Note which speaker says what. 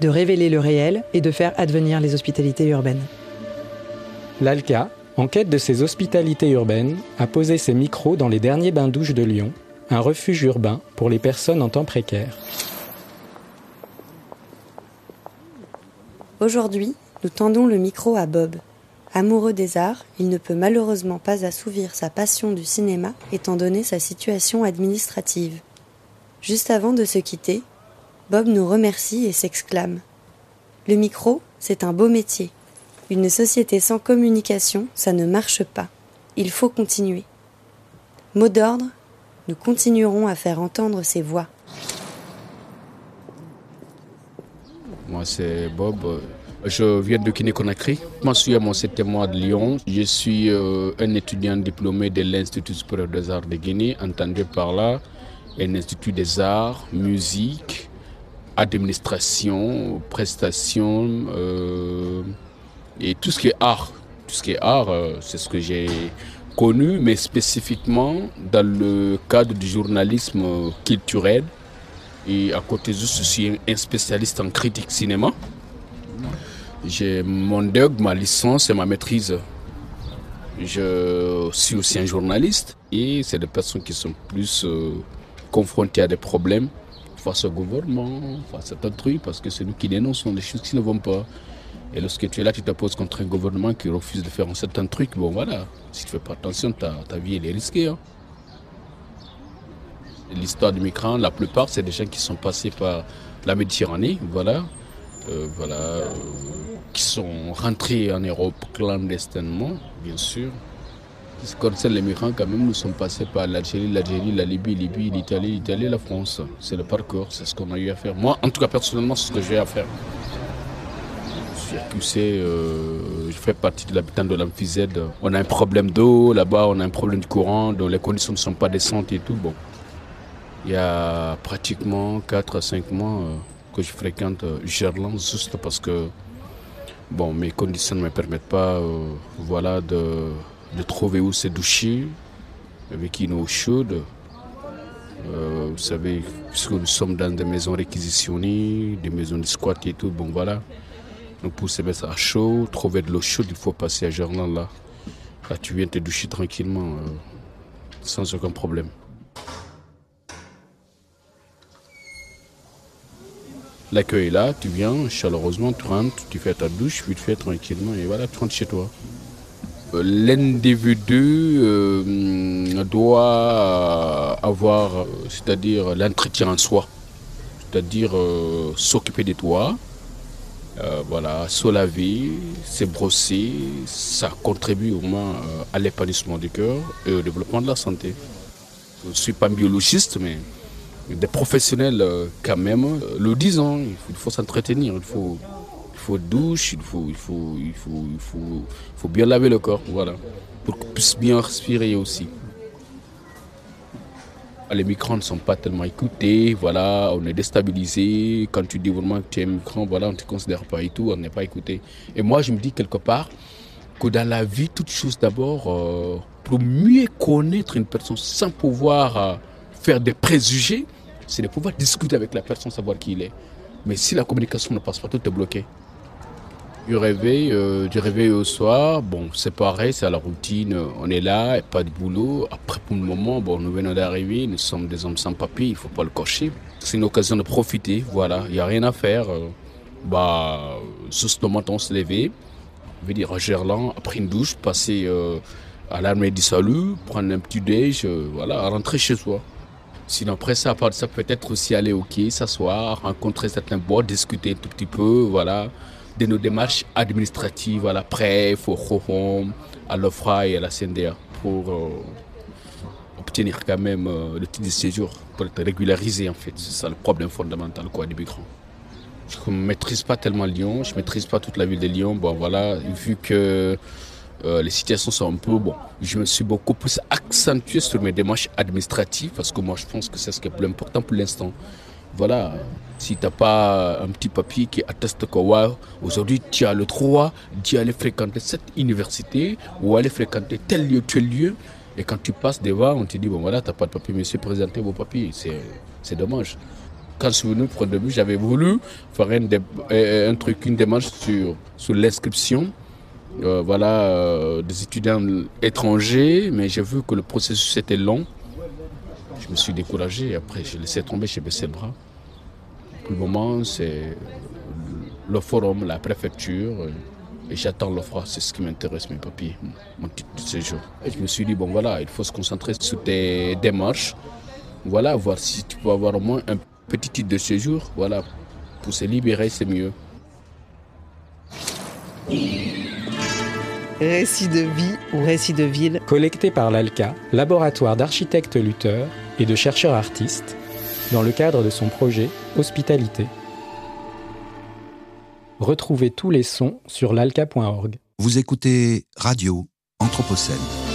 Speaker 1: de révéler le réel et de faire advenir les hospitalités urbaines.
Speaker 2: L'ALCA, en quête de ces hospitalités urbaines, a posé ses micros dans les derniers bains-douches de Lyon, un refuge urbain pour les personnes en temps précaire.
Speaker 3: Aujourd'hui, nous tendons le micro à Bob. Amoureux des arts, il ne peut malheureusement pas assouvir sa passion du cinéma étant donné sa situation administrative. Juste avant de se quitter, Bob nous remercie et s'exclame. Le micro, c'est un beau métier. Une société sans communication, ça ne marche pas. Il faut continuer. Mot d'ordre, nous continuerons à faire entendre ces voix.
Speaker 4: Moi, c'est Bob. Je viens de Guinée-Conakry. Je suis à mon septième mois de Lyon. Je suis euh, un étudiant diplômé de l'Institut supérieur des arts de Guinée, entendu par là un institut des arts, musique, administration, prestations euh, et tout ce qui est art. Tout ce qui est art, euh, c'est ce que j'ai connu, mais spécifiquement dans le cadre du journalisme culturel. Et à côté de je suis un spécialiste en critique cinéma. J'ai mon DEG, ma licence et ma maîtrise. Je suis aussi un journaliste et c'est des personnes qui sont plus euh, confrontées à des problèmes face au gouvernement, face à trucs, parce que c'est nous qui dénonçons les choses qui ne vont pas. Et lorsque tu es là, tu te poses contre un gouvernement qui refuse de faire un certain truc, bon voilà, si tu ne fais pas attention, ta, ta vie elle est risquée. Hein. L'histoire des migrants, la plupart, c'est des gens qui sont passés par la Méditerranée, voilà, euh, voilà, euh, qui sont rentrés en Europe clandestinement, bien sûr, qui concerne les migrants, quand même, nous sommes passés par l'Algérie, l'Algérie, la Libye, Libye, l'Italie, l'Italie, la France. C'est le parcours, c'est ce qu'on a eu à faire. Moi, en tout cas, personnellement, c'est ce que j'ai à faire. Je suis euh, je fais partie de l'habitant de l'Amphizède. On a un problème d'eau, là-bas, on a un problème de courant, donc les conditions ne sont pas décentes et tout. Bon. Il y a pratiquement 4 à 5 mois euh, que je fréquente euh, Gerland, juste parce que bon, mes conditions ne me permettent pas voilà, de de trouver où se doucher avec une eau chaude. Euh, vous savez, puisque nous sommes dans des maisons réquisitionnées, des maisons de squat et tout, bon voilà. Donc pour se mettre à chaud, trouver de l'eau chaude, il faut passer à Gerland là. Là, tu viens te doucher tranquillement, euh, sans aucun problème. L'accueil est là, tu viens chaleureusement, tu rentres, tu fais ta douche, puis tu fais tranquillement et voilà, tu rentres chez toi l'individu euh, doit avoir, c'est-à-dire l'entretien en soi, c'est-à-dire euh, s'occuper de toi, euh, voilà, se laver, se brosser, ça contribue au moins à l'épanouissement du cœur et au développement de la santé. Je ne suis pas un biologiste, mais des professionnels quand même le disent, hein. il faut s'entretenir, il faut faut douche, il faut, il faut, il faut, il faut, faut bien laver le corps, voilà, pour qu'on puisse bien respirer aussi. Les migrants ne sont pas tellement écoutés, voilà, on est déstabilisé. Quand tu dis vraiment que tu es migrant, voilà, on ne te considère pas et tout, on n'est pas écouté. Et moi, je me dis quelque part que dans la vie, toute chose d'abord, euh, pour mieux connaître une personne sans pouvoir euh, faire des préjugés, c'est de pouvoir discuter avec la personne, savoir qui il est. Mais si la communication ne passe pas, tout est bloqué. Du réveil, euh, du réveil au soir, bon, c'est pareil, c'est la routine, on est là, pas de boulot. Après, pour le moment, bon, nous venons d'arriver, nous sommes des hommes sans papier, il faut pas le cocher. C'est une occasion de profiter, voilà, il n'y a rien à faire. Euh, bah, juste le matin, on se lever, dire à Gerland, après une douche, passer euh, à l'armée du salut, prendre un petit déj, voilà, rentrer chez soi. Sinon, après ça, ça, peut-être aussi aller au quai, s'asseoir, rencontrer certains bois, discuter un tout petit peu, voilà de nos démarches administratives à la PREF, au ROHOM, à l'OFRA et à la CNDA pour euh, obtenir quand même euh, le titre de séjour, pour être régularisé en fait. C'est ça le problème fondamental quoi, des migrants. je ne maîtrise pas tellement Lyon, je ne maîtrise pas toute la ville de Lyon. Bon, voilà, vu que euh, les situations sont un peu bon. Je me suis beaucoup plus accentué sur mes démarches administratives parce que moi, je pense que c'est ce qui est plus important pour l'instant. Voilà, si tu n'as pas un petit papier qui atteste que aujourd'hui tu as le droit d'y aller fréquenter cette université ou aller fréquenter tel lieu, tel lieu, et quand tu passes devant, on te dit bon voilà, tu n'as pas de papier, monsieur, présentez vos papiers. C'est dommage quand je suis venu pour le début, j'avais voulu faire un, truc, une démarche sur, sur l'inscription euh, voilà, euh, des étudiants étrangers, mais j'ai vu que le processus était long. Je me suis découragé, après j'ai laissé tomber, j'ai baissé le bras. Pour le moment, c'est le forum, la préfecture, et j'attends l'offre, c'est ce qui m'intéresse, mes papiers, mon titre de séjour. Et je me suis dit, bon voilà, il faut se concentrer sur tes démarches, voilà, voir si tu peux avoir au moins un petit titre de séjour, voilà, pour se libérer, c'est mieux.
Speaker 1: Récit de vie ou récit de ville
Speaker 2: Collecté par l'ALCA, laboratoire d'architectes lutteurs et de chercheurs artistes, dans le cadre de son projet Hospitalité. Retrouvez tous les sons sur l'alca.org.
Speaker 5: Vous écoutez Radio Anthropocène.